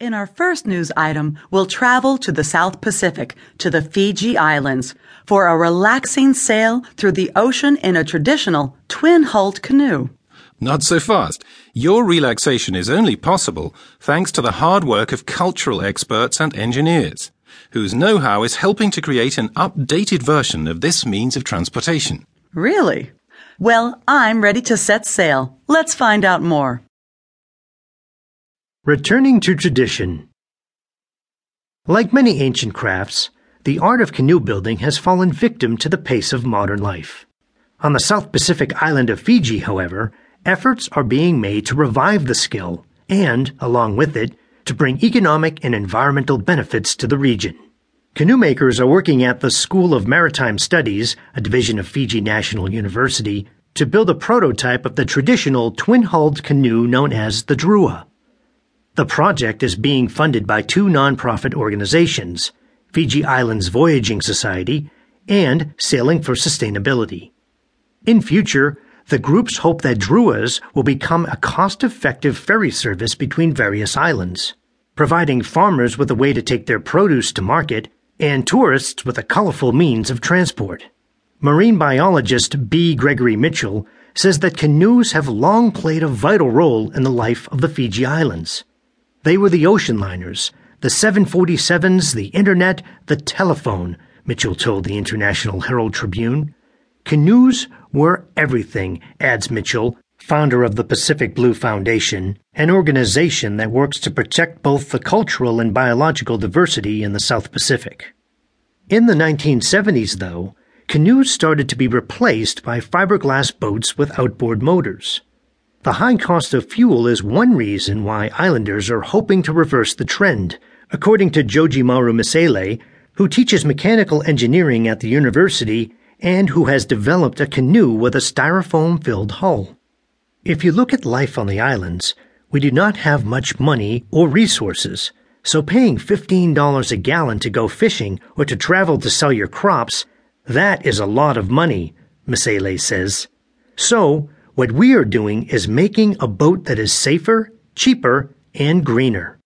In our first news item, we'll travel to the South Pacific, to the Fiji Islands, for a relaxing sail through the ocean in a traditional twin hulled canoe. Not so fast. Your relaxation is only possible thanks to the hard work of cultural experts and engineers, whose know how is helping to create an updated version of this means of transportation. Really? Well, I'm ready to set sail. Let's find out more. Returning to tradition. Like many ancient crafts, the art of canoe building has fallen victim to the pace of modern life. On the South Pacific island of Fiji, however, efforts are being made to revive the skill and, along with it, to bring economic and environmental benefits to the region. Canoe makers are working at the School of Maritime Studies, a division of Fiji National University, to build a prototype of the traditional twin-hulled canoe known as the Drua. The project is being funded by two nonprofit organizations, Fiji Islands Voyaging Society and Sailing for Sustainability. In future, the groups hope that Druas will become a cost effective ferry service between various islands, providing farmers with a way to take their produce to market and tourists with a colorful means of transport. Marine biologist B. Gregory Mitchell says that canoes have long played a vital role in the life of the Fiji Islands. They were the ocean liners, the 747s, the internet, the telephone, Mitchell told the International Herald Tribune. Canoes were everything, adds Mitchell, founder of the Pacific Blue Foundation, an organization that works to protect both the cultural and biological diversity in the South Pacific. In the 1970s, though, canoes started to be replaced by fiberglass boats with outboard motors. The high cost of fuel is one reason why islanders are hoping to reverse the trend, according to Jojimaru Misele, who teaches mechanical engineering at the university and who has developed a canoe with a styrofoam filled hull. If you look at life on the islands, we do not have much money or resources, so paying $15 a gallon to go fishing or to travel to sell your crops, that is a lot of money, Misele says. So, what we are doing is making a boat that is safer, cheaper, and greener.